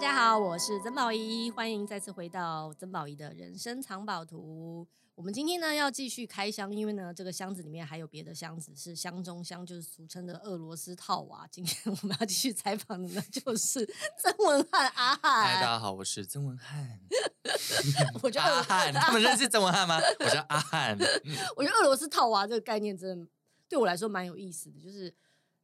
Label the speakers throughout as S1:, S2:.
S1: 家好，我是曾宝仪，欢迎再次回到曾宝仪的人生藏宝图。我们今天呢要继续开箱，因为呢这个箱子里面还有别的箱子，是箱中箱，就是俗称的俄罗斯套娃。今天我们要继续采访的呢就是曾文汉阿汉。
S2: 嗨，大家好，我是曾文汉。
S1: 我觉得
S2: 阿汉，他们认识曾文汉吗？我叫阿汉。
S1: 我觉得俄罗斯套娃这个概念真的对我来说蛮有意思的，就是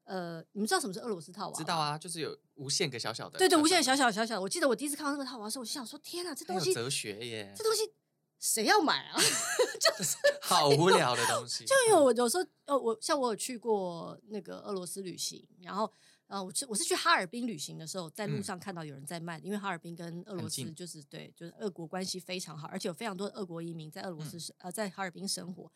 S1: 呃，你们知道什么是俄罗斯套娃？
S2: 知道啊，就是有无限个小小的。
S1: 对对，无限小小小小。我记得我第一次看到那个套娃的时候，我想说，天哪，这东西
S2: 哲学耶，
S1: 这东西。谁要买啊？就是
S2: 好无聊的东西。
S1: 就因为我有时候，呃，我像我有去过那个俄罗斯旅行，然后，呃，我是我是去哈尔滨旅行的时候，在路上看到有人在卖，嗯、因为哈尔滨跟俄罗斯就是对，就是俄国关系非常好，而且有非常多的俄国移民在俄罗斯、嗯、呃在哈尔滨生活，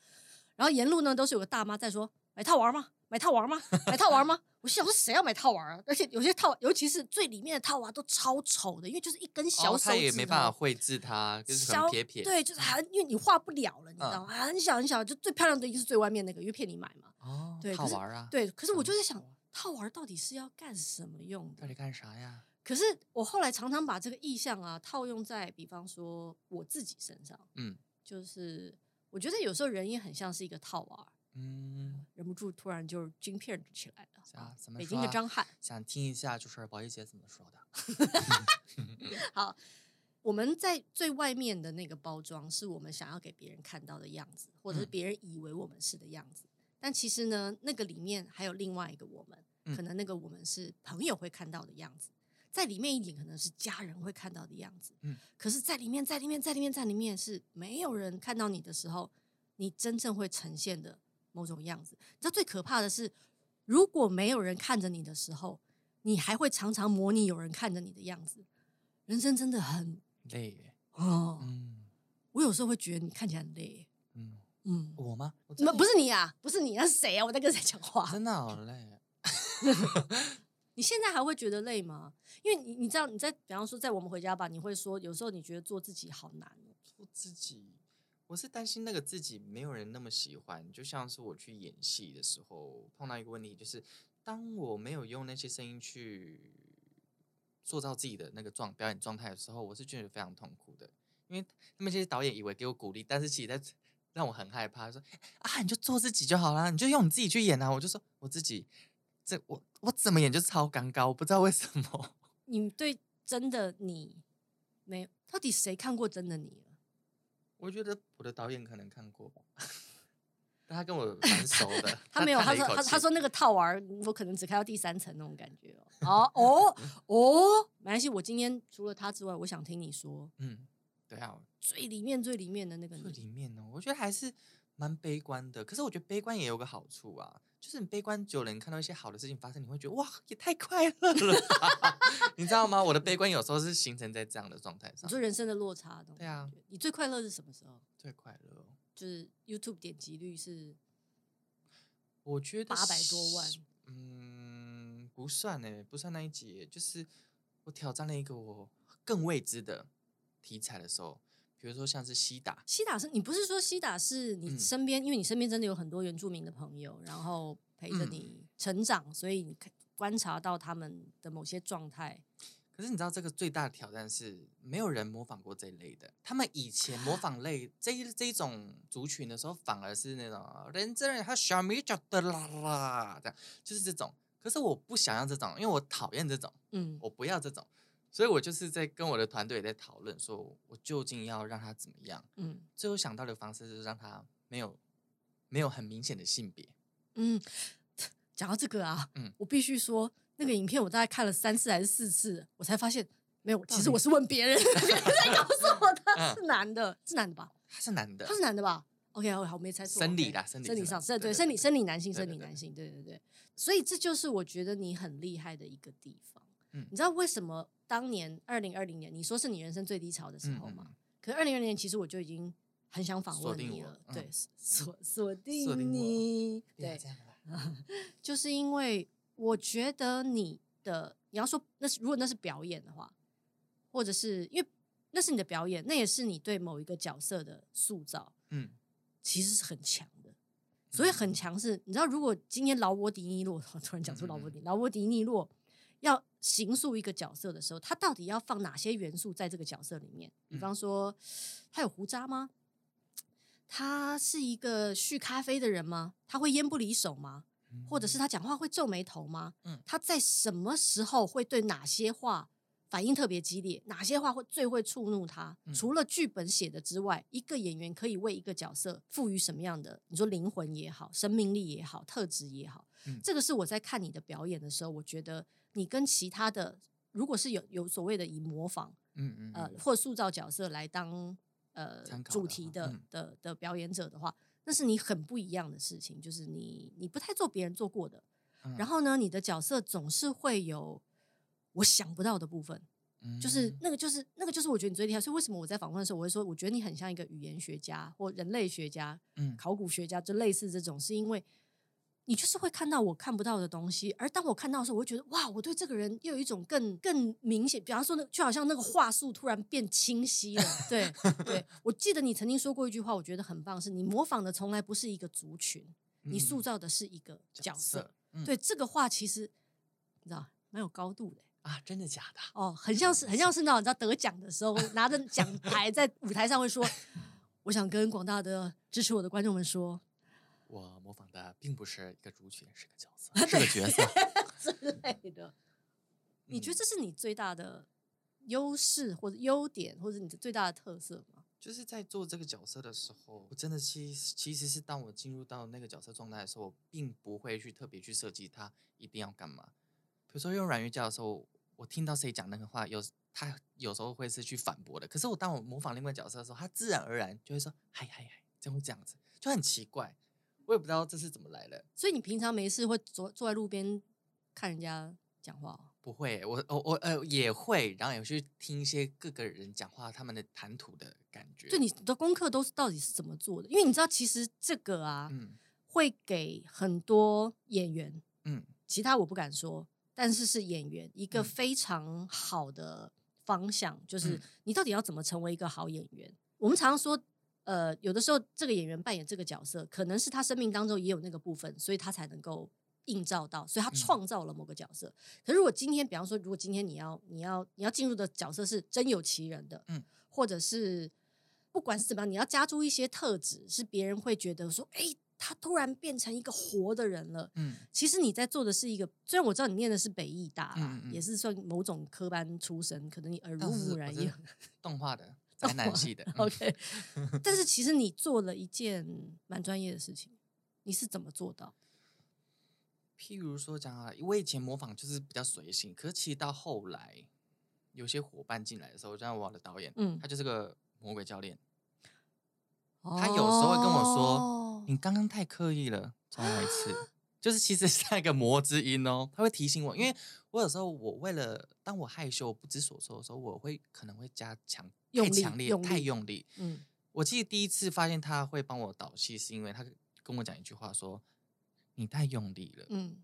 S1: 然后沿路呢都是有个大妈在说买套娃吗？买套娃吗？买套娃吗？我心想说谁要买套娃啊？而且有些套，尤其是最里面的套娃都超丑的，因为就是一根小手指头，哦，他也
S2: 没办法绘制它，就是很撇撇。
S1: 对，就是很，因为你画不了了，你知道吗？嗯、很小很小，就最漂亮的一个是最外面那个，因为骗你买嘛。
S2: 哦，
S1: 对，
S2: 套娃啊。
S1: 对，可是我就在想，套娃到底是要干什么用的？
S2: 到底干啥呀？
S1: 可是我后来常常把这个意象啊套用在，比方说我自己身上，嗯，就是我觉得有时候人也很像是一个套娃。嗯，忍不住突然就京片起来了。
S2: 啊，怎么说？
S1: 北京的张翰，
S2: 想听一下，就是宝仪姐怎么说的？
S1: 好，我们在最外面的那个包装，是我们想要给别人看到的样子，或者是别人以为我们是的样子。嗯、但其实呢，那个里面还有另外一个我们，嗯、可能那个我们是朋友会看到的样子，在里面一点可能是家人会看到的样子。嗯，可是，在里面，在里面，在里面，在里面是没有人看到你的时候，你真正会呈现的。某种样子，你知道最可怕的是，如果没有人看着你的时候，你还会常常模拟有人看着你的样子。人生真的很
S2: 累耶
S1: 哦。嗯，我有时候会觉得你看起来很累。嗯
S2: 嗯，我吗？不，
S1: 不是你啊，不是你，那是谁啊？我在跟谁讲话？
S2: 真的好累。
S1: 你现在还会觉得累吗？因为你你知道你在，比方说在我们回家吧，你会说有时候你觉得做自己好难。
S2: 做自己。我是担心那个自己没有人那么喜欢，就像是我去演戏的时候碰到一个问题，就是当我没有用那些声音去塑造自己的那个状表演状态的时候，我是觉得非常痛苦的，因为他们这些导演以为给我鼓励，但是其实在让我很害怕，说啊，你就做自己就好了，你就用你自己去演啊，我就说我自己这我我怎么演就超尴尬，我不知道为什么。
S1: 你对真的你没有，到底谁看过真的你？
S2: 我觉得我的导演可能看过吧，但他跟我蛮熟的。
S1: 他没有，他说他他说那个套娃，我可能只看到第三层那种感觉哦。哦哦，没关系，我今天除了他之外，我想听你说。
S2: 嗯，对啊，
S1: 最里面最里面的那个，
S2: 最里面呢，我觉得还是蛮悲观的。可是我觉得悲观也有个好处啊，就是你悲观久了，你看到一些好的事情发生，你会觉得哇，也太快乐了，你知道吗？我的悲观有时候是形成在这样的状态上。
S1: 你说人生的落差，
S2: 对啊。
S1: 你最快乐是什么时候？
S2: 最快乐
S1: 就是 YouTube 点击率是，
S2: 我觉得
S1: 八百多万。
S2: 嗯，不算哎，不算那一集，就是我挑战了一个我更未知的题材的时候。比如说像是西打，
S1: 西打是你不是说西打是你身边，嗯、因为你身边真的有很多原住民的朋友，然后陪着你成长，嗯、所以你可观察到他们的某些状态。
S2: 可是你知道这个最大的挑战是没有人模仿过这一类的，他们以前模仿类这一这一种族群的时候，反而是那种人真人他小米叫的啦啦，这样就是这种。可是我不想要这种，因为我讨厌这种，嗯，我不要这种。所以我就是在跟我的团队在讨论，说我究竟要让他怎么样？嗯，最后想到的方式是让他没有没有很明显的性别。嗯，
S1: 讲到这个啊，嗯，我必须说，那个影片我大概看了三次还是四次，我才发现没有。其实我是问别人，别人在告诉我他 是男的，是男的吧？
S2: 他是男的，
S1: 他是男的吧？OK，好，我没猜错。
S2: 生理的，生理
S1: 生理上，对生理生理男性，生理男性，对对对。所以这就是我觉得你很厉害的一个地方。嗯，你知道为什么？当年二零二零年，你说是你人生最低潮的时候吗？嗯、可是二零二零年，其实我就已经很想访问你了。嗯、对，锁锁定你，对，就是因为我觉得你的，你要说那是如果那是表演的话，或者是因为那是你的表演，那也是你对某一个角色的塑造，嗯，其实是很强的。所以很强势，你知道，如果今天劳勃迪尼洛，我 突然讲出劳勃迪，劳勃迪尼洛。要形塑一个角色的时候，他到底要放哪些元素在这个角色里面？比方说，他有胡渣吗？他是一个续咖啡的人吗？他会烟不离手吗？或者是他讲话会皱眉头吗？他在什么时候会对哪些话？反应特别激烈，哪些话会最会触怒他？嗯、除了剧本写的之外，一个演员可以为一个角色赋予什么样的？你说灵魂也好，生命力也好，特质也好，嗯、这个是我在看你的表演的时候，我觉得你跟其他的，如果是有有所谓的以模仿，嗯嗯，呃，或塑造角色来当呃主题的、嗯、的的表演者的话，那是你很不一样的事情，就是你你不太做别人做过的，嗯、然后呢，你的角色总是会有。我想不到的部分，就是那个，就是那个，就是我觉得你最厉害。所以为什么我在访问的时候，我会说，我觉得你很像一个语言学家或人类学家、考古学家，就类似这种，是因为你就是会看到我看不到的东西。而当我看到的时候，我会觉得哇，我对这个人又有一种更更明显。比方说，那就好像那个话术突然变清晰了。对对，我记得你曾经说过一句话，我觉得很棒，是你模仿的从来不是一个族群，你塑造的是一个角色。对，这个话其实你知道蛮有高度的。
S2: 啊，真的假的？
S1: 哦，很像是，很像是那种你知道得奖的时候，拿着奖牌在舞台上会说：“我想跟广大的支持我的观众们说，
S2: 我模仿的并不是一个主角，是个角色，是个角色
S1: 之 类的。”你觉得这是你最大的优势或者优点，或者你的最大的特色吗？
S2: 就是在做这个角色的时候，我真的其实其实是当我进入到那个角色状态的时候，我并不会去特别去设计他一定要干嘛。比如说用软语教的时候，我听到谁讲那个话，有他有时候会是去反驳的。可是我当我模仿另外角色的时候，他自然而然就会说嗨嗨嗨，就会这样子，就很奇怪，我也不知道这是怎么来的。
S1: 所以你平常没事会坐坐在路边看人家讲话？
S2: 不会，我我我呃也会，然后也去听一些各个人讲话，他们的谈吐的感觉。
S1: 就你的功课都是到底是怎么做的？因为你知道，其实这个啊，嗯，会给很多演员，嗯，其他我不敢说。但是是演员一个非常好的方向，嗯、就是你到底要怎么成为一个好演员？嗯、我们常常说，呃，有的时候这个演员扮演这个角色，可能是他生命当中也有那个部分，所以他才能够映照到，所以他创造了某个角色。嗯、可是如果今天，比方说，如果今天你要你要你要进入的角色是真有其人的，嗯，或者是不管是怎么样，你要加注一些特质，是别人会觉得说，哎。他突然变成一个活的人了。嗯，其实你在做的是一个，虽然我知道你念的是北艺大啦，也是算某种科班出身，可能你耳濡目染也
S2: 动画的 宅男系的。
S1: OK，但是其实你做了一件蛮专业的事情，你是怎么做到？
S2: 譬如说讲啊，我以前模仿就是比较随性，可是其实到后来有些伙伴进来的时候，像我的导演，嗯，他就是个魔鬼教练，他有时候会跟我说。你刚刚太刻意了，重来一次。就是其实是那个魔之音哦，他会提醒我，因为我有时候我为了当我害羞不知所措的时候，我会可能会加强太强烈太用力。嗯，我记得第一次发现他会帮我导戏，是因为他跟我讲一句话说：“你太用力了。”嗯。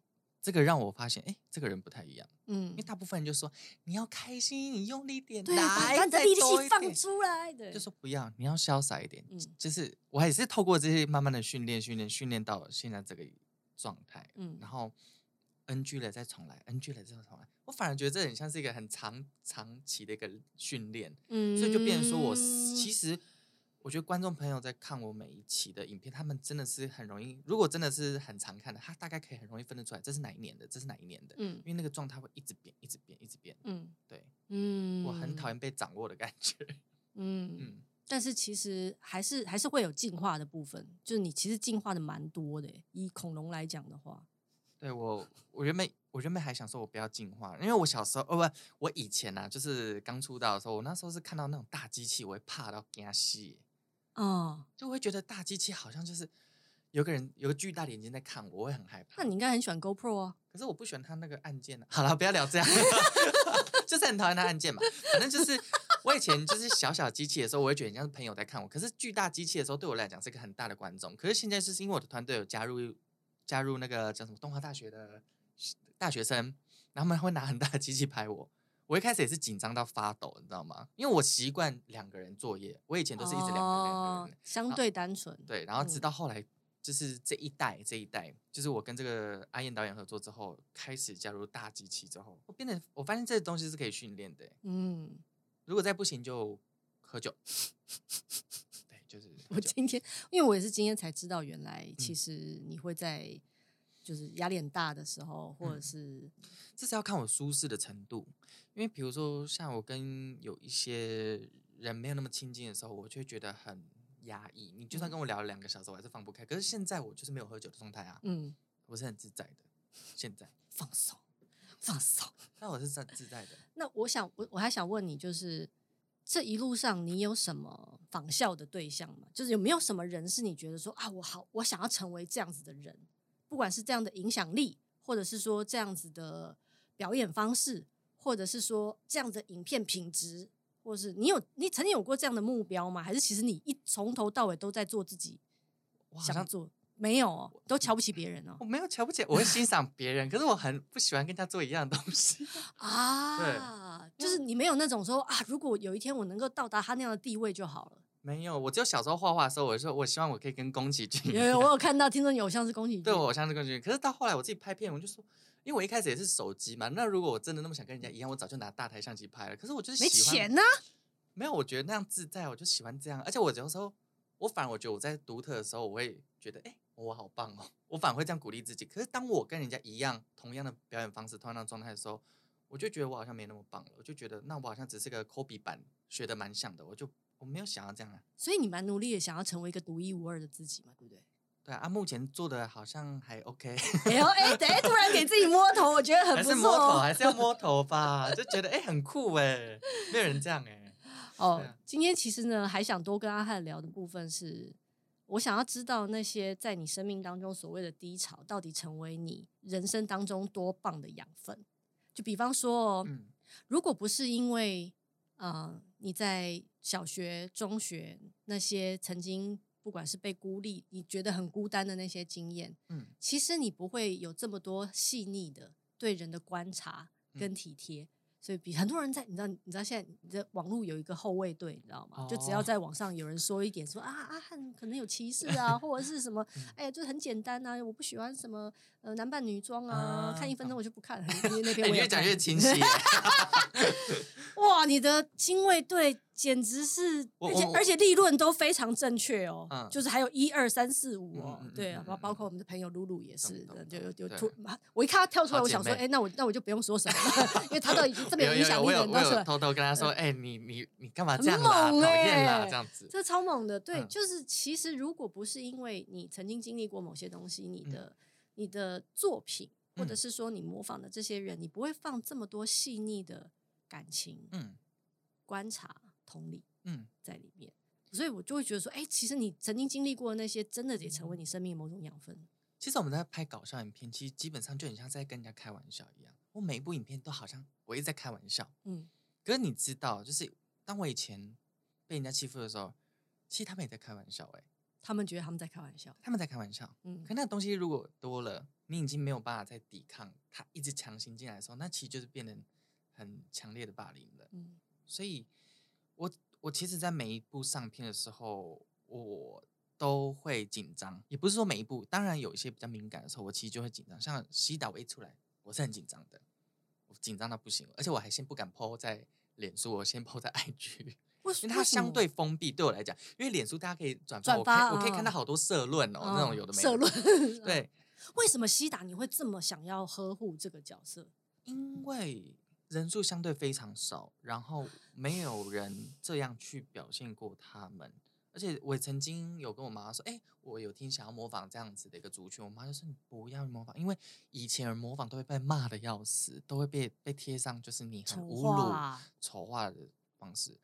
S2: 这个让我发现，哎，这个人不太一样。嗯，因为大部分人就说你要开心，你用力点，
S1: 对，
S2: 来，
S1: 把力气放出来。对，
S2: 就说不要，你要潇洒一点。嗯，就是我还是透过这些慢慢的训练，训练，训练到现在这个状态。嗯，然后 NG 了再重来，NG 了再重来。我反而觉得这很像是一个很长长期的一个训练。嗯，所以就变成说我其实。我觉得观众朋友在看我每一期的影片，他们真的是很容易。如果真的是很常看的，他大概可以很容易分得出来，这是哪一年的，这是哪一年的。嗯，因为那个状态会一直变，一直变，一直变。嗯，对，嗯，我很讨厌被掌握的感觉。
S1: 嗯嗯，嗯，但是其实还是还是会有进化的部分，就是你其实进化的蛮多的。以恐龙来讲的话，
S2: 对我，我原本我原本还想说我不要进化，因为我小时候哦不，我以前呢、啊，就是刚出道的时候，我那时候是看到那种大机器，我会怕到惊死。哦，就会觉得大机器好像就是有个人有个巨大的眼睛在看我，我会很害怕。
S1: 那你应该很喜欢 GoPro 啊？
S2: 可是我不喜欢它那个按键啊。好了，不要聊这样，就是很讨厌它按键嘛。反正就是我以前就是小小机器的时候，我会觉得像是朋友在看我。可是巨大机器的时候，对我来讲是一个很大的观众。可是现在就是因为我的团队有加入加入那个叫什么东华大学的大学生，然后他们会拿很大的机器拍我。我一开始也是紧张到发抖，你知道吗？因为我习惯两个人作业，我以前都是一直两个人，两个人，
S1: 相对单纯。
S2: 对，然后直到后来就是这一代这一代，就是我跟这个阿燕导演合作之后，开始加入大机器之后，我变得我发现这个东西是可以训练的。嗯，如果再不行就喝酒。对，就是
S1: 我今天，因为我也是今天才知道，原来其实你会在就是压力很大的时候，或者是、嗯、
S2: 这是要看我舒适的程度。因为比如说像我跟有一些人没有那么亲近的时候，我就会觉得很。压抑，你就算跟我聊了两个小时，我还是放不开。可是现在我就是没有喝酒的状态啊，嗯，我是很自在的。现在
S1: 放松，放松，
S2: 那我是自自在的。
S1: 那我想，我我还想问你，就是这一路上你有什么仿效的对象吗？就是有没有什么人是你觉得说啊，我好，我想要成为这样子的人，不管是这样的影响力，或者是说这样子的表演方式，或者是说这样的影片品质。或是你有你曾经有过这样的目标吗？还是其实你一从头到尾都在做自己想做？没有哦，都瞧不起别人哦。
S2: 我没有瞧不起，我会欣赏别人，可是我很不喜欢跟他做一样的东西
S1: 啊。对，就是你没有那种说啊，如果有一天我能够到达他那样的地位就好了。
S2: 没有，我只有小时候画画的时候，我说我希望我可以跟宫崎骏。
S1: 有有，我有看到，听说你偶像是宫崎骏。
S2: 对，我偶像是宫崎骏。可是到后来我自己拍片，我就说。因为我一开始也是手机嘛，那如果我真的那么想跟人家一样，我早就拿大台相机拍了。可是我就是喜欢
S1: 没钱呢、啊。
S2: 没有，我觉得那样自在，我就喜欢这样。而且我有时候，我反而我觉得我在独特的时候，我会觉得，哎，我好棒哦！我反而会这样鼓励自己。可是当我跟人家一样，同样的表演方式，同样的状态的时候，我就觉得我好像没那么棒了。我就觉得，那我好像只是个 copy 版，学的蛮像的。我就我没有想要这样啊。
S1: 所以你蛮努力的，想要成为一个独一无二的自己嘛，对不对？
S2: 对啊，目前做的好像还 OK。
S1: 哎呦哎，等下突然给自己摸头，我觉得很不错。
S2: 还是摸头，还是要摸头吧？就觉得哎，很酷哎，没有人这样哎。
S1: 哦，今天其实呢，还想多跟阿汉聊的部分是，我想要知道那些在你生命当中所谓的低潮，到底成为你人生当中多棒的养分。就比方说，哦，嗯，如果不是因为，呃，你在小学、中学那些曾经不管是被孤立，你觉得很孤单的那些经验，嗯，其实你不会有这么多细腻的对人的观察跟体贴。嗯所以比很多人在，你知道，你知道现在你的网络有一个后卫队，你知道吗？Oh. 就只要在网上有人说一点说，啊啊阿翰可能有歧视啊，或者是什么，哎呀，就很简单啊，我不喜欢什么呃男扮女装啊，uh, 看一分钟我就不看了。因为那边我
S2: 越讲越清晰。
S1: 哇，你的精卫队。简直是，而且而且立论都非常正确哦，嗯、就是还有一二三四五哦，嗯、对啊，包、嗯、包括我们的朋友露露也是的，就有有突，我一看他跳出来，我想说，哎、欸，那我那我就不用说什么了，因为他都已经这么有影响力了，
S2: 我有偷偷跟他说，哎、欸，你你你干嘛这样啦？讨厌、欸、啦，这样子，
S1: 这超猛的，对，嗯、就是其实如果不是因为你曾经经历过某些东西，你的、嗯、你的作品，或者是说你模仿的这些人，你不会放这么多细腻的感情，嗯，观察。同理，嗯，在里面，所以我就会觉得说，哎，其实你曾经经历过的那些，真的也成为你生命的某种养分。
S2: 其实我们在拍搞笑影片，其实基本上就很像在跟人家开玩笑一样。我每一部影片都好像我一直在开玩笑，嗯。可是你知道，就是当我以前被人家欺负的时候，其实他们也在开玩笑，哎，
S1: 他们觉得他们在开玩笑，
S2: 他们在开玩笑，嗯。可那个东西如果多了，你已经没有办法再抵抗，他一直强行进来的时候，那其实就是变得很强烈的霸凌了，嗯。所以。我我其实，在每一部上片的时候，我都会紧张。也不是说每一部，当然有一些比较敏感的时候，我其实就会紧张。像西岛我一出来，我是很紧张的，我紧张到不行，而且我还先不敢 po 在脸书，我先 po 在 IG，因为它相对封闭。对我来讲，因为脸书大家可以转发，我可以我可以看到好多社论哦，那种有的没的。
S1: 社 论
S2: 对，
S1: 为什么西达你会这么想要呵护这个角色？
S2: 因为。人数相对非常少，然后没有人这样去表现过他们。而且我曾经有跟我妈说：“哎，我有听想要模仿这样子的一个族群。”我妈就说：“你不要模仿，因为以前人模仿都会被骂的要死，都会被被贴上就是你很侮辱、丑化的方式。”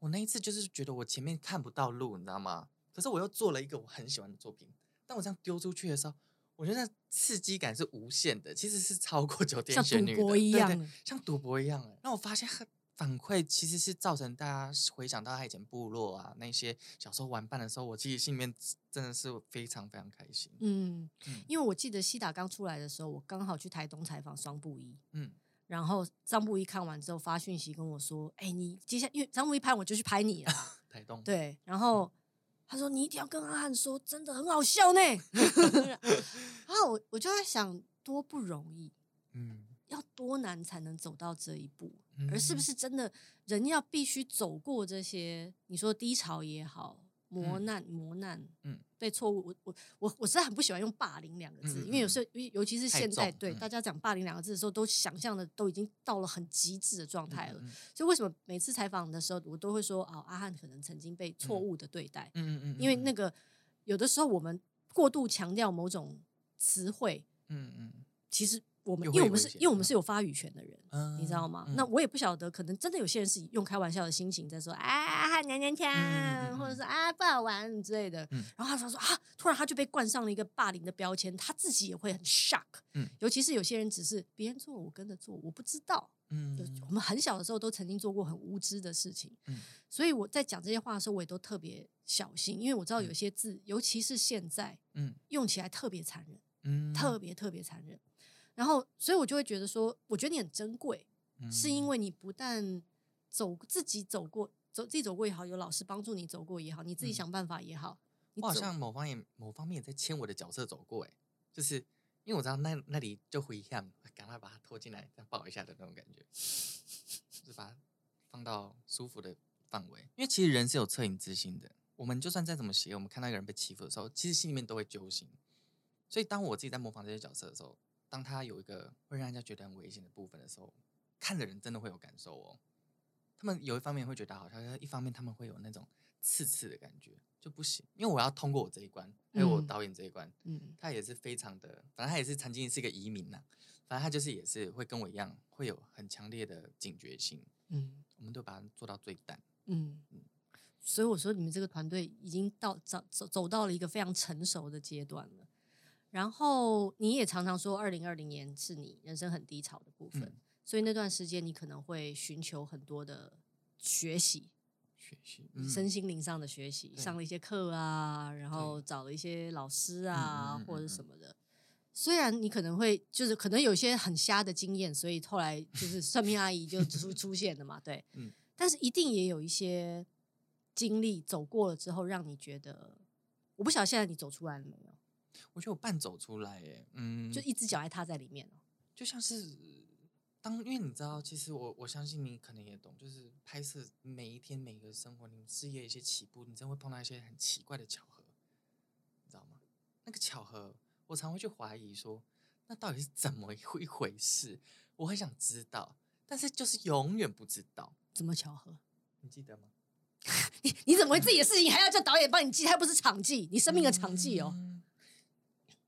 S2: 我那一次就是觉得我前面看不到路，你知道吗？可是我又做了一个我很喜欢的作品，但我这样丢出去的时候。我觉得刺激感是无限的，其实是超过九天玄女的，像赌博一样，对对，像赌博一样。那我发现反馈其实是造成大家回想到他以前部落啊那些小时候玩伴的时候，我自己心里面真的是非常非常开心。嗯，
S1: 嗯，因为我记得西达刚出来的时候，我刚好去台东采访双布衣，嗯，然后张布衣看完之后发讯息跟我说：“哎，你接下来因为张布衣拍我就去拍你了。”台东对，然后。他说你一定要跟阿汉说，真的很好笑呢。然后我我就在想，多不容易，嗯，要多难才能走到这一步，嗯、而是不是真的人要必须走过这些？你说低潮也好。磨难，磨难，嗯，被错误，我我我我实在很不喜欢用霸凌两个字，嗯、因为有时候，尤其是现在，对、嗯、大家讲霸凌两个字的时候，都想象的都已经到了很极致的状态了。所以为什么每次采访的时候，我都会说，哦，阿汉可能曾经被错误的对待，嗯嗯，嗯因为那个有的时候我们过度强调某种词汇，嗯嗯，其实。我们因为我们是因为我们是有发语权的人，嗯、你知道吗？嗯、那我也不晓得，可能真的有些人是用开玩笑的心情在说，啊，娘娘腔，或者说啊不好玩之类的。嗯、然后他说说啊，突然他就被冠上了一个霸凌的标签，他自己也会很 shock。嗯、尤其是有些人只是别人做我跟着做，我不知道。嗯，我们很小的时候都曾经做过很无知的事情。嗯、所以我在讲这些话的时候，我也都特别小心，因为我知道有些字，嗯、尤其是现在，嗯，用起来特别残忍，嗯，特别特别残忍。然后，所以我就会觉得说，我觉得你很珍贵，嗯、是因为你不但走自己走过，走自己走过也好，有老师帮助你走过也好，你自己想办法也好。嗯、
S2: 我好像某方面某方面也在牵我的角色走过，哎，就是因为我知道那那里就会一样，赶快把他拖进来，再抱一下的那种感觉，就是把它放到舒服的范围。因为其实人是有恻隐之心的，我们就算再怎么邪，我们看到一个人被欺负的时候，其实心里面都会揪心。所以当我自己在模仿这些角色的时候，当他有一个会让人家觉得很危险的部分的时候，看的人真的会有感受哦。他们有一方面会觉得好笑，一方面他们会有那种刺刺的感觉，就不行。因为我要通过我这一关，还有我导演这一关，嗯，他也是非常的，反正他也是曾经是一个移民呐，反正他就是也是会跟我一样，会有很强烈的警觉性，嗯，我们都把它做到最淡，
S1: 嗯嗯。所以我说，你们这个团队已经到走走走到了一个非常成熟的阶段了。然后你也常常说，二零二零年是你人生很低潮的部分，嗯、所以那段时间你可能会寻求很多的学习，学习、嗯、身心灵上的学习，上了一些课啊，然后找了一些老师啊，或者什么的。虽然你可能会就是可能有些很瞎的经验，所以后来就是算命阿姨就出出现了嘛，对，嗯、但是一定也有一些经历走过了之后，让你觉得，我不晓得现在你走出来了没有。
S2: 我觉得我半走出来哎，嗯，
S1: 就一只脚还踏在里面，
S2: 就像是当，因为你知道，其实我我相信你可能也懂，就是拍摄每一天每一个生活，你事业一些起步，你真的会碰到一些很奇怪的巧合，你知道吗？那个巧合，我常会去怀疑说，那到底是怎么一回事？我很想知道，但是就是永远不知道
S1: 怎么巧合，
S2: 你记得吗？
S1: 你你怎么会自己的事情还要叫导演帮你记？他又不是场记，你生命的场记哦。嗯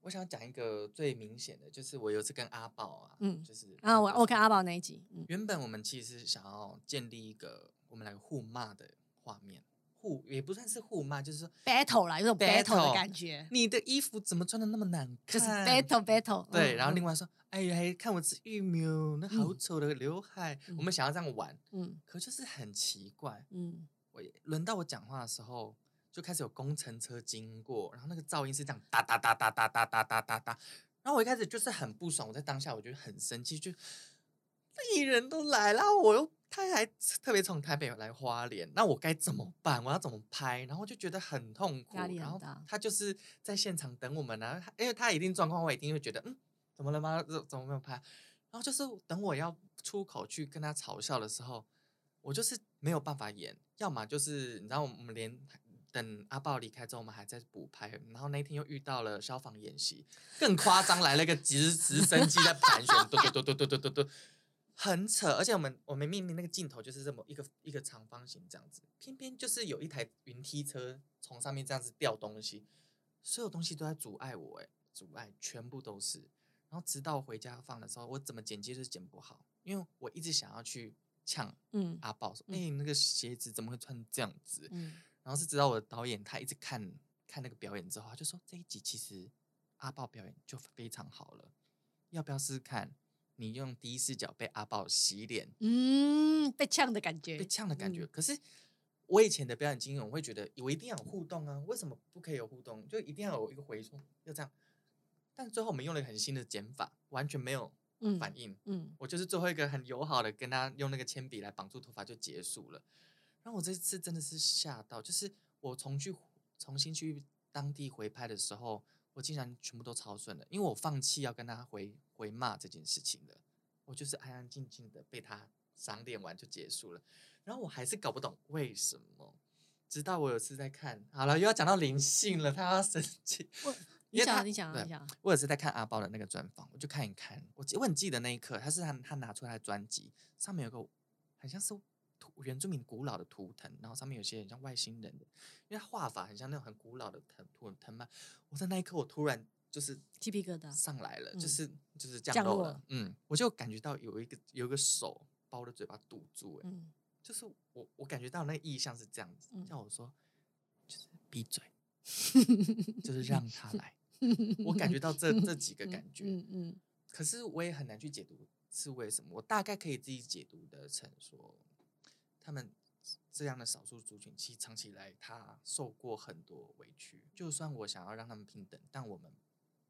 S2: 我想讲一个最明显的，就是我有一次跟阿宝啊，嗯，就是
S1: 啊，我我看阿宝那一集，嗯，
S2: 原本我们其实是想要建立一个我们两个互骂的画面，互也不算是互骂，就是说
S1: battle 啦，有种 battle 的感觉。
S2: 你的衣服怎么穿的那么难看？
S1: 就是 battle battle。
S2: 对，然后另外说，哎呀，看我这玉米，那好丑的刘海。我们想要这样玩，嗯，可就是很奇怪，嗯，我轮到我讲话的时候。就开始有工程车经过，然后那个噪音是这样哒哒哒哒哒哒哒哒哒哒，然后我一开始就是很不爽，我在当下我觉得很生气，就艺人都来了，我又他还特别从台北来花莲，那我该怎么办？我要怎么拍？然后就觉得很痛苦，然后他就是在现场等我们，然后因为他一定状况，我一定会觉得嗯，怎么了吗？怎么没有拍？然后就是等我要出口去跟他嘲笑的时候，我就是没有办法演，要么就是你知道我们连。等阿豹离开之后，我们还在补拍，然后那天又遇到了消防演习，更夸张，来了个直直升机在盘旋，嘟嘟嘟嘟嘟嘟嘟嘟，很扯。而且我们我们明明那个镜头就是这么一个一个长方形这样子，偏偏就是有一台云梯车从上面这样子掉东西，所有东西都在阻碍我，哎，阻碍全部都是。然后直到回家放的时候，我怎么剪接都剪不好，因为我一直想要去呛阿豹说，哎、嗯，那个鞋子怎么会穿这样子？嗯然后是直到我的导演，他一直看看那个表演之后，他就说这一集其实阿豹表演就非常好了，要不要试试看？你用第一视角被阿豹洗脸，
S1: 嗯，被呛的感觉，
S2: 被呛的感觉。嗯、可是我以前的表演经验，我会觉得我一定要有互动啊，为什么不可以有互动？就一定要有一个回冲，就这样。但最后我们用了很新的剪法，完全没有反应。嗯，嗯我就是最后一个很友好的跟他用那个铅笔来绑住头发就结束了。然后我这次真的是吓到，就是我重去重新去当地回拍的时候，我竟然全部都超顺了，因为我放弃要跟他回回骂这件事情了，我就是安安静静的被他赏脸完就结束了。然后我还是搞不懂为什么，直到我有次在看，好了又要讲到灵性了，他要生气。
S1: 你讲，你讲，你讲。
S2: 我有次在看阿包的那个专访，我就看一看，我我很记得那一刻，他是他他拿出他的专辑，上面有个好像是图原住民古老的图腾，然后上面有些很像外星人的，因为他画法很像那种很古老的藤图腾嘛。我在那一刻，我突然就是
S1: 鸡皮疙瘩
S2: 上来了，就是就是降落了，嗯，我就感觉到有一个有一个手把我的嘴巴堵住，哎，嗯，就是我我感觉到那个意象是这样子，叫我说就是闭嘴，就是让他来。我感觉到这这几个感觉，嗯嗯，可是我也很难去解读是为什么。我大概可以自己解读的成说，他们这样的少数族群，其实长期以来他受过很多委屈。就算我想要让他们平等，但我们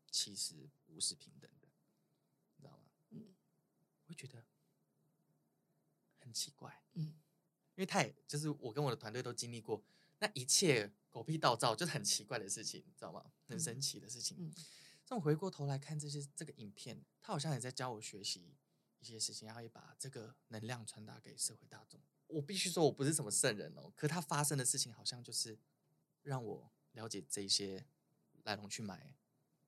S2: 其实不是平等的，你知道吗？嗯，我会觉得很奇怪，嗯，因为他也就是我跟我的团队都经历过那一切。狗屁倒灶就是很奇怪的事情，你知道吗？很神奇的事情。嗯，这种回过头来看这些这个影片，他好像也在教我学习一些事情，然后也把这个能量传达给社会大众。我必须说，我不是什么圣人哦，可他发生的事情好像就是让我了解这些来龙去脉，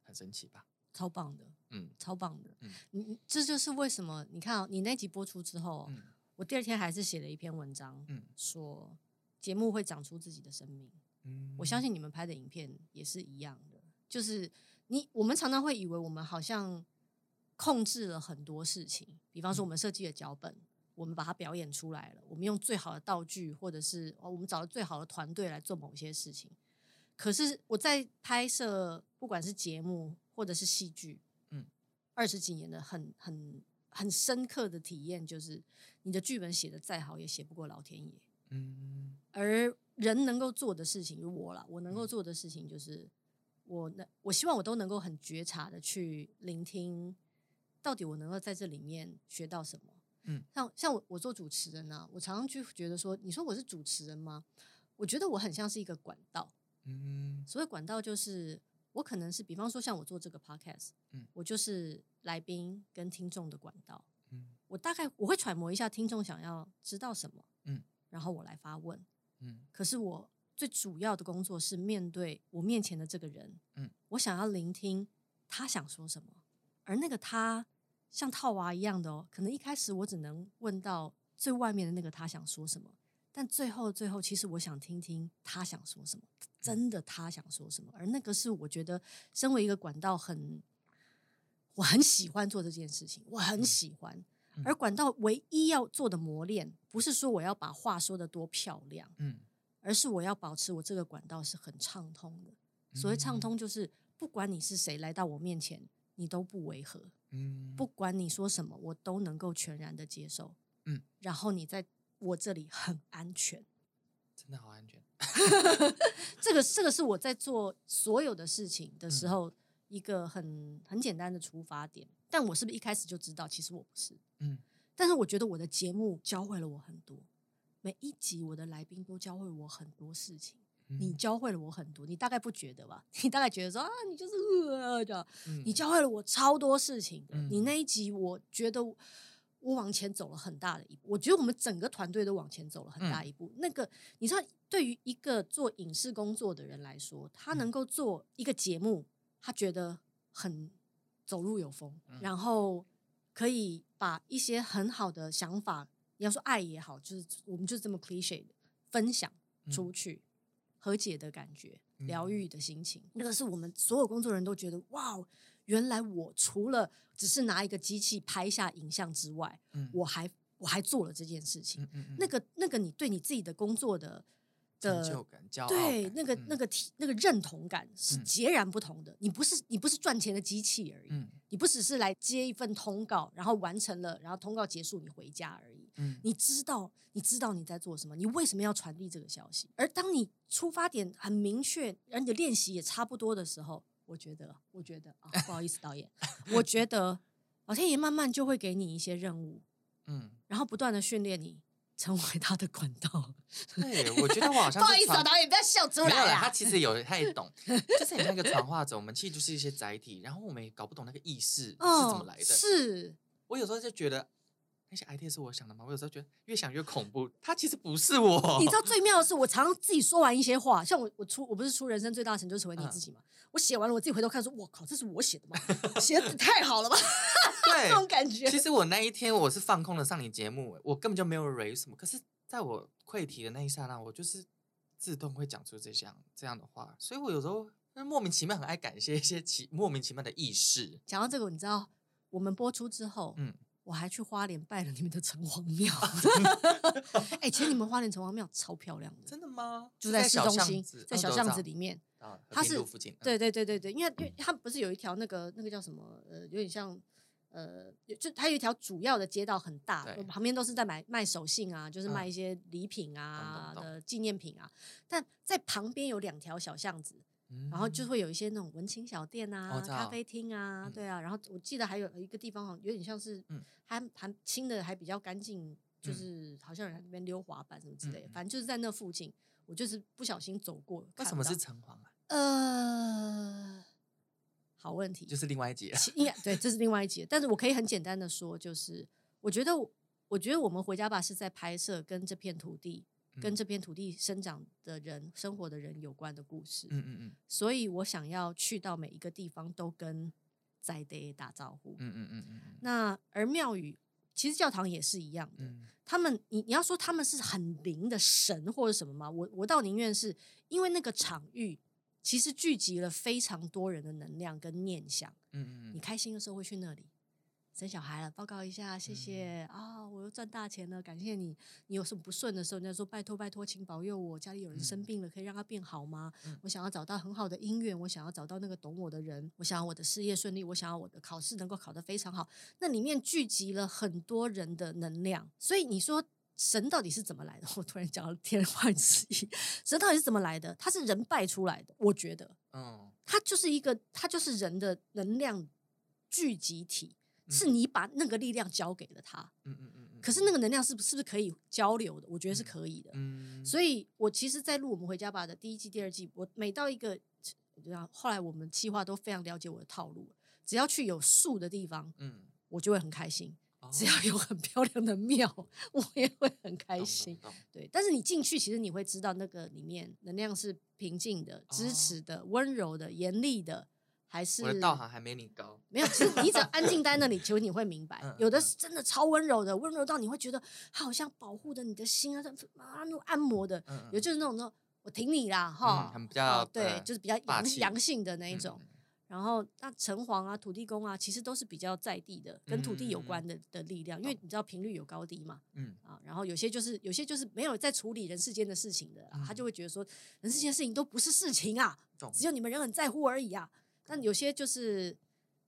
S2: 很神奇吧？
S1: 超棒的，嗯，超棒的，嗯，你这就是为什么你看哦，你那集播出之后，嗯，我第二天还是写了一篇文章，嗯，说节目会长出自己的生命。嗯我相信你们拍的影片也是一样的，就是你我们常常会以为我们好像控制了很多事情，比方说我们设计的脚本，我们把它表演出来了，我们用最好的道具，或者是哦我们找了最好的团队来做某些事情。可是我在拍摄不管是节目或者是戏剧，嗯，二十几年的很很很深刻的体验就是，你的剧本写的再好，也写不过老天爷，嗯，而。人能够做的事情，如我啦，我能够做的事情就是，我能，我希望我都能够很觉察的去聆听，到底我能够在这里面学到什么。嗯，像像我，我做主持人呢、啊，我常常就觉得说，你说我是主持人吗？我觉得我很像是一个管道。嗯，所谓管道就是，我可能是，比方说像我做这个 podcast，嗯，我就是来宾跟听众的管道。嗯，我大概我会揣摩一下听众想要知道什么，嗯，然后我来发问。嗯，可是我最主要的工作是面对我面前的这个人，嗯，我想要聆听他想说什么，而那个他像套娃一样的哦，可能一开始我只能问到最外面的那个他想说什么，但最后最后，其实我想听听他想说什么，真的他想说什么，而那个是我觉得身为一个管道很，我很喜欢做这件事情，我很喜欢。而管道唯一要做的磨练，不是说我要把话说得多漂亮，嗯，而是我要保持我这个管道是很畅通的。所谓畅通，就是不管你是谁来到我面前，你都不违和，嗯，不管你说什么，我都能够全然的接受，嗯，然后你在我这里很安全，
S2: 真的好安全。
S1: 这个这个是我在做所有的事情的时候一个很很简单的出发点。但我是不是一开始就知道？其实我不是。嗯，但是我觉得我的节目教会了我很多。每一集我的来宾都教会我很多事情。嗯、你教会了我很多，你大概不觉得吧？你大概觉得说啊，你就是呃，这样。嗯、你教会了我超多事情。嗯、你那一集，我觉得我往前走了很大的一步。我觉得我们整个团队都往前走了很大一步。嗯、那个你知道，对于一个做影视工作的人来说，他能够做一个节目，他觉得很。走路有风，然后可以把一些很好的想法，你要说爱也好，就是我们就是这么 cliche 的分享出去，嗯、和解的感觉，疗。愈的心情，嗯、那个是我们所有工作人员都觉得哇，原来我除了只是拿一个机器拍下影像之外，嗯、我还我还做了这件事情，嗯嗯嗯、那个那个你对你自己的工作的。的
S2: 成就感、骄傲感，
S1: 对那个、那个体、那个认同感是截然不同的。嗯、你不是你不是赚钱的机器而已，嗯、你不只是来接一份通告，然后完成了，然后通告结束，你回家而已。嗯、你知道，你知道你在做什么，你为什么要传递这个消息？而当你出发点很明确，而你的练习也差不多的时候，我觉得，我觉得啊，不好意思，导演，我觉得老天爷慢慢就会给你一些任务，嗯，然后不断的训练你。成为他的管道。
S2: 对，我觉得我好 像
S1: 不好意思啊，导演不要笑出来啊。
S2: 他其实有，他也懂，就是很像一个传话者。我们其实就是一些载体，然后我们也搞不懂那个意识是怎么来的。
S1: 哦、是
S2: 我有时候就觉得那些 idea 是我想的吗？我有时候觉得越想越恐怖，他其实不是我。
S1: 你知道最妙的是，我常常自己说完一些话，像我我出我不是出人生最大的成就成为你自己吗？嗯我写完了，我自己回头看，说：“我靠，这是我写的吗？写的太好了吧？”
S2: 对，
S1: 这种感觉。
S2: 其实我那一天我是放空的上你节目，我根本就没有 raise 什么。可是在我溃堤的那一刹那，我就是自动会讲出这样这样的话。所以我有时候莫名其妙很爱感谢一些奇莫名其妙的意识。
S1: 讲到这个，你知道我们播出之后，嗯，我还去花莲拜了你们的城隍庙。哎、欸，其实你们花莲城隍庙超漂亮的，
S2: 真的吗？
S1: 就在市中心，在小巷子里面。它是对对对对对，因为因为它不是有一条那个那个叫什么呃，有点像呃，就它有一条主要的街道很大，旁边都是在买卖手信啊，就是卖一些礼品啊的纪念品啊。但在旁边有两条小巷子，然后就会有一些那种文青小店啊、咖啡厅啊，对啊。然后我记得还有一个地方好像有点像是还还清的还比较干净，就是好像有人在那边溜滑板什么之类的，反正就是在那附近，我就是不小心走过。
S2: 为什么是城隍啊？
S1: 呃，好问题，
S2: 就是另外一节。
S1: 应该。对，这是另外一节。但是我可以很简单的说，就是我觉得，我觉得我们回家吧是在拍摄跟这片土地、嗯、跟这片土地生长的人、生活的人有关的故事。嗯嗯嗯。所以我想要去到每一个地方都跟在地打招呼。嗯嗯嗯嗯。那而庙宇其实教堂也是一样的。嗯、他们，你你要说他们是很灵的神或者什么吗？我我倒宁愿是因为那个场域。其实聚集了非常多人的能量跟念想。嗯嗯，你开心的时候会去那里，生小孩了，报告一下，谢谢啊、哦，我又赚大钱了，感谢你。你有什么不顺的时候，你就说拜托拜托，请保佑我，家里有人生病了，可以让他变好吗？我想要找到很好的姻缘，我想要找到那个懂我的人，我想要我的事业顺利，我想要我的考试能够考得非常好。那里面聚集了很多人的能量，所以你说。神到底是怎么来的？我突然讲到天花乱坠。神到底是怎么来的？他是人拜出来的，我觉得，嗯，他就是一个，他就是人的能量聚集体，是你把那个力量交给了他，嗯嗯嗯。可是那个能量是不是不是可以交流的？我觉得是可以的，嗯。所以我其实，在录我们回家吧的第一季、第二季，我每到一个，后来我们企划都非常了解我的套路，只要去有树的地方，嗯，我就会很开心。只要有很漂亮的庙，我也会很开心。对，但是你进去，其实你会知道那个里面能量是平静的、支持的、温柔的、严厉的，还是
S2: 我的道行还没你高。
S1: 没有，其实你只要安静在那里，其实你会明白，有的是真的超温柔的，温柔到你会觉得他好像保护着你的心啊，啊那种按摩的，有就是那种那种我挺你啦哈，
S2: 很比较
S1: 对，就是比较阳阳性的那一种。然后，那城隍啊、土地公啊，其实都是比较在地的，跟土地有关的的力量，因为你知道频率有高低嘛。嗯啊，然后有些就是有些就是没有在处理人世间的事情的，他就会觉得说人世间的事情都不是事情啊，只有你们人很在乎而已啊。但有些就是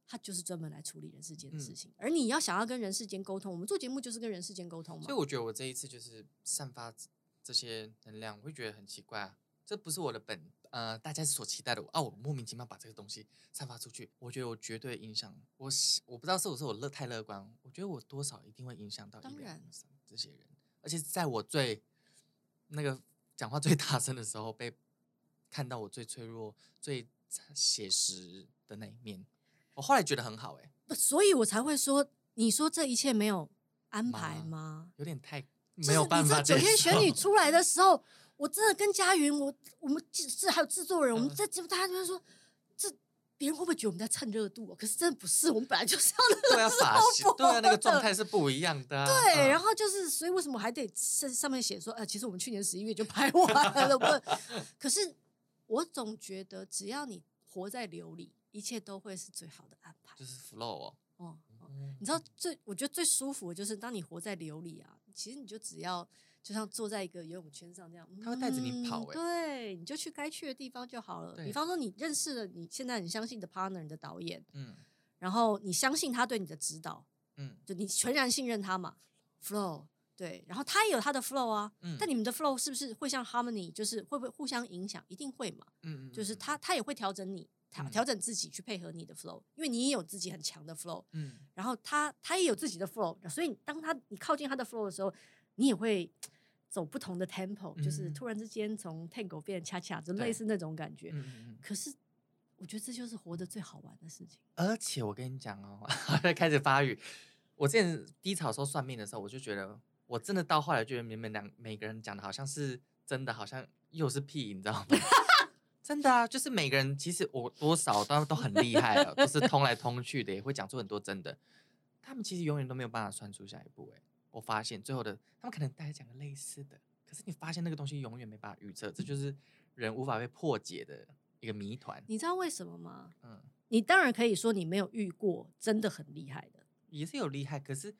S1: 他就是专门来处理人世间的事情，而你要想要跟人世间沟通，我们做节目就是跟人世间沟通嘛。
S2: 所以我觉得我这一次就是散发这些能量，我会觉得很奇怪啊，这不是我的本。呃，大家所期待的我啊，我莫名其妙把这个东西散发出去，我觉得我绝对影响我，我不知道是不是我乐太乐观，我觉得我多少一定会影响到当然这些人，而且在我最那个讲话最大声的时候，被看到我最脆弱、最写实的那一面，我后来觉得很好哎、欸，
S1: 所以我才会说，你说这一切没有安排吗？
S2: 有点太没有办法。
S1: 九天玄女出来的时候。我真的跟佳云，我我们制还有制作人，我们在节目，大家就说，这别人会不会觉得我们在蹭热度啊？可是真的不是，我们本来就是 要那个时候播，
S2: 对啊，那个状态是不一样的。
S1: 对，然后就是，所以为什么还得上上面写说，呃，其实我们去年十一月就拍完了，不？可是我总觉得，只要你活在流里，一切都会是最好的安排。
S2: 就是 flow 哦。
S1: 哦，你知道最我觉得最舒服的就是当你活在流里啊，其实你就只要。就像坐在一个游泳圈上那样，
S2: 他会带着你跑，欸，
S1: 对，你就去该去的地方就好了。比方说，你认识了你现在很相信的 partner，你的导演，嗯，然后你相信他对你的指导，嗯，就你全然信任他嘛，flow，对，然后他也有他的 flow 啊，嗯，但你们的 flow 是不是会像 harmony，就是会不会互相影响？一定会嘛，嗯，就是他他也会调整你，调调整自己去配合你的 flow，因为你也有自己很强的 flow，嗯，然后他他也有自己的 flow，所以当他你靠近他的 flow 的时候。你也会走不同的 tempo，、
S2: 嗯、
S1: 就是突然之间从 tango 变恰恰，就类似那种感觉。
S2: 嗯、
S1: 可是我觉得这就是活得最好玩的事情。
S2: 而且我跟你讲哦，开始发语。我之前低潮时候算命的时候，我就觉得我真的到后来觉得你们两每个人讲的好像是真的，好像又是屁，你知道吗？真的啊，就是每个人其实我多少都都很厉害了，都是通来通去的，也会讲出很多真的。他们其实永远都没有办法算出下一步。哎，我发现最后的他们可能大家讲个类似的，可是你发现那个东西永远没办法预测，这就是人无法被破解的一个谜团。
S1: 你知道为什么吗？
S2: 嗯，
S1: 你当然可以说你没有遇过真的很厉害的。
S2: 也是有厉害，可是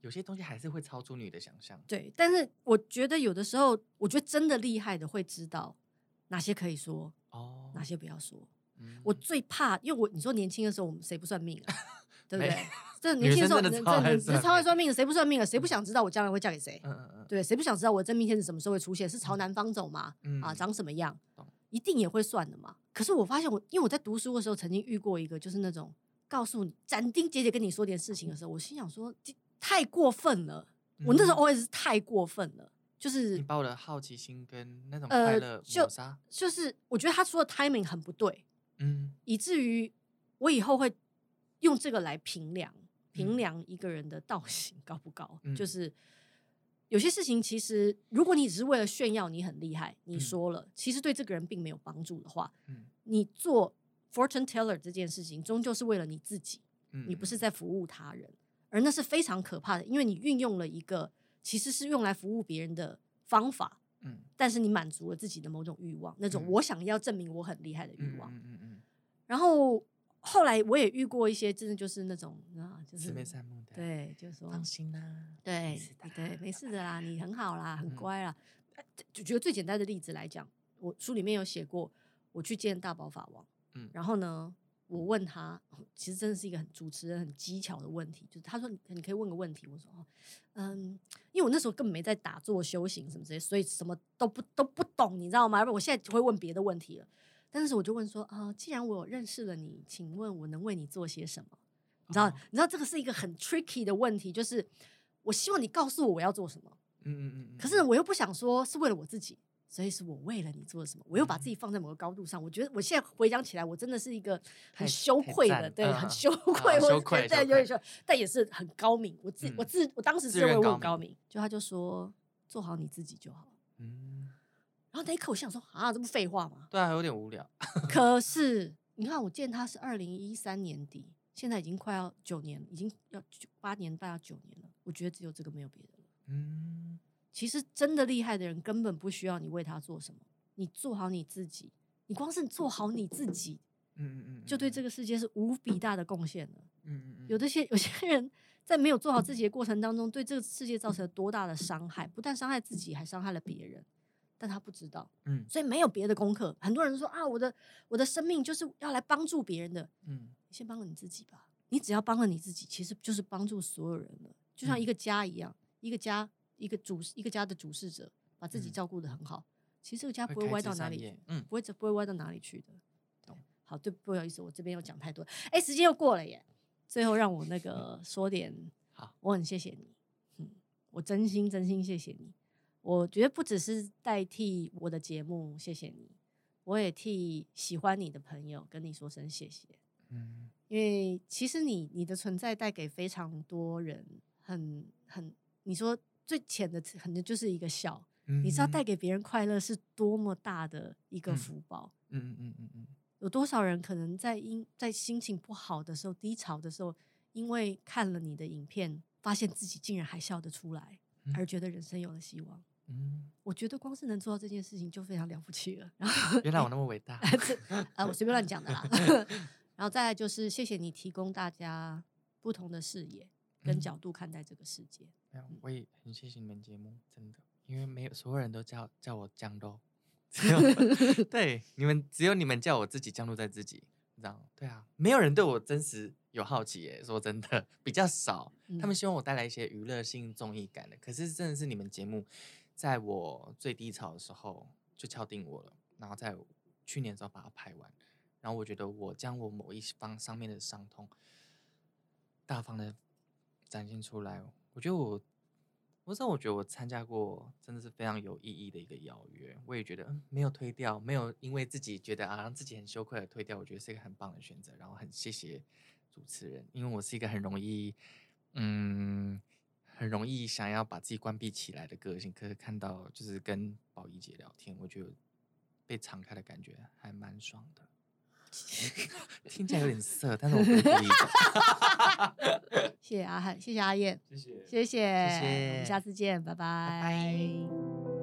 S2: 有些东西还是会超出你的想象。
S1: 对，但是我觉得有的时候，我觉得真的厉害的会知道哪些可以说，哦，哪些不要说。嗯、我最怕，因为我你说年轻的时候，我们谁不算命啊？对不对？这年轻的时候，真的超爱算命的，谁不算命啊？谁不想知道我将来会嫁给谁？嗯嗯嗯。对，谁不想知道我真命天子什么时候会出现？是朝南方走吗？嗯、啊，长什么样？嗯、一定也会算的嘛。可是我发现我，因为我在读书的时候曾经遇过一个，就是那种。告诉你斩钉截铁跟你说点事情的时候，我心想说太过分了。嗯、我那时候 always 是太过分了，就是
S2: 你把我的好奇心跟那种快乐抹杀、呃。
S1: 就是我觉得他说的 timing 很不对，
S2: 嗯，
S1: 以至于我以后会用这个来评量评量一个人的道行高不高。嗯、就是有些事情其实如果你只是为了炫耀你很厉害，你说了，嗯、其实对这个人并没有帮助的话，嗯、你做。Fortune teller 这件事情终究是为了你自己，嗯、你不是。在服务他人，而那是非常可怕的，因为你运用了一个其实是用来服务别人的方法，嗯、但是你满足了自己的某种欲望，那种我想要证明我很厉害的欲望。嗯嗯嗯、然后后来我也遇过一些真的就是那种啊，就是慈眉善目的，对，就是说
S2: 放心啦，
S1: 对对，没事的啦，你很好啦，很乖啦。就举个最简单的例子来讲，我书里面有写过，我去见大宝法王。嗯，然后呢，我问他，其实真的是一个很主持人很技巧的问题，就是他说你可以问个问题，我说嗯，因为我那时候根本没在打坐修行什么之类，所以什么都不都不懂，你知道吗？要不然我现在会问别的问题了。但是我就问说啊，既然我认识了你，请问我能为你做些什么？你知道，哦、你知道这个是一个很 tricky 的问题，就是我希望你告诉我我要做什么，嗯嗯嗯，可是我又不想说是为了我自己。所以是我为了你做了什么，我又把自己放在某个高度上。我觉得我现在回想起来，我真的是一个很羞愧的，对，很羞愧，羞愧，对，有点羞，但也是很高明。我自我自我当时认为我很高明，就他就说做好你自己就好。嗯，然后那一刻我想说啊，这不废话吗？
S2: 对啊，有点无聊。
S1: 可是你看，我见他是二零一三年底，现在已经快要九年，已经要八年半要九年了。我觉得只有这个没有别的了。嗯。其实真的厉害的人根本不需要你为他做什么，你做好你自己，你光是做好你自己，嗯嗯嗯，就对这个世界是无比大的贡献了。嗯嗯嗯，有的些有些人在没有做好自己的过程当中，对这个世界造成了多大的伤害，不但伤害自己，还伤害了别人，但他不知道。嗯，所以没有别的功课。很多人说啊，我的我的生命就是要来帮助别人的。嗯，你先帮了你自己吧。你只要帮了你自己，其实就是帮助所有人了。就像一个家一样，一个家。一个主一个家的主事者，把自己照顾的很好，嗯、其实这个家不会歪到哪里去，嗯，不会不会歪到哪里去的。懂？好，对，不好意思，我这边又讲太多。哎，时间又过了耶。最后让我那个 说点，好，我很谢谢你，嗯，我真心真心谢谢你。我觉得不只是代替我的节目谢谢你，我也替喜欢你的朋友跟你说声谢谢。嗯，因为其实你你的存在带给非常多人很很，你说。最浅的可能就是一个笑，嗯、你知道带给别人快乐是多么大的一个福报。嗯嗯嗯嗯，有多少人可能在因在心情不好的时候、低潮的时候，因为看了你的影片，发现自己竟然还笑得出来，嗯、而觉得人生有了希望。嗯，我觉得光是能做到这件事情就非常了不起了。然后
S2: 原来我那么伟大，
S1: 啊，我随便乱讲的啦。然后再来就是谢谢你提供大家不同的视野。跟角度看待这个世界，
S2: 没有，我也很谢谢你们节目，真的，因为没有所有人都叫叫我降落，只有对你们，只有你们叫我自己降落在自己，你知道吗？对啊，没有人对我真实有好奇耶，说真的比较少，他们希望我带来一些娱乐性综艺感的，可是真的是你们节目，在我最低潮的时候就敲定我了，然后在去年的时候把它拍完，然后我觉得我将我某一方上面的伤痛大方的。展现出来，我觉得我我说，我觉得我参加过，真的是非常有意义的一个邀约。我也觉得，嗯，没有推掉，没有因为自己觉得啊，让自己很羞愧的推掉，我觉得是一个很棒的选择。然后很谢谢主持人，因为我是一个很容易，嗯，很容易想要把自己关闭起来的个性。可是看到就是跟宝仪姐聊天，我觉得被敞开的感觉还蛮爽的。听起来有点色，但是我不故意的。
S1: 谢谢阿汉，谢谢阿燕，
S2: 谢谢，
S1: 谢谢，
S2: 谢谢，
S1: 我们下次见，拜拜。
S2: 拜拜。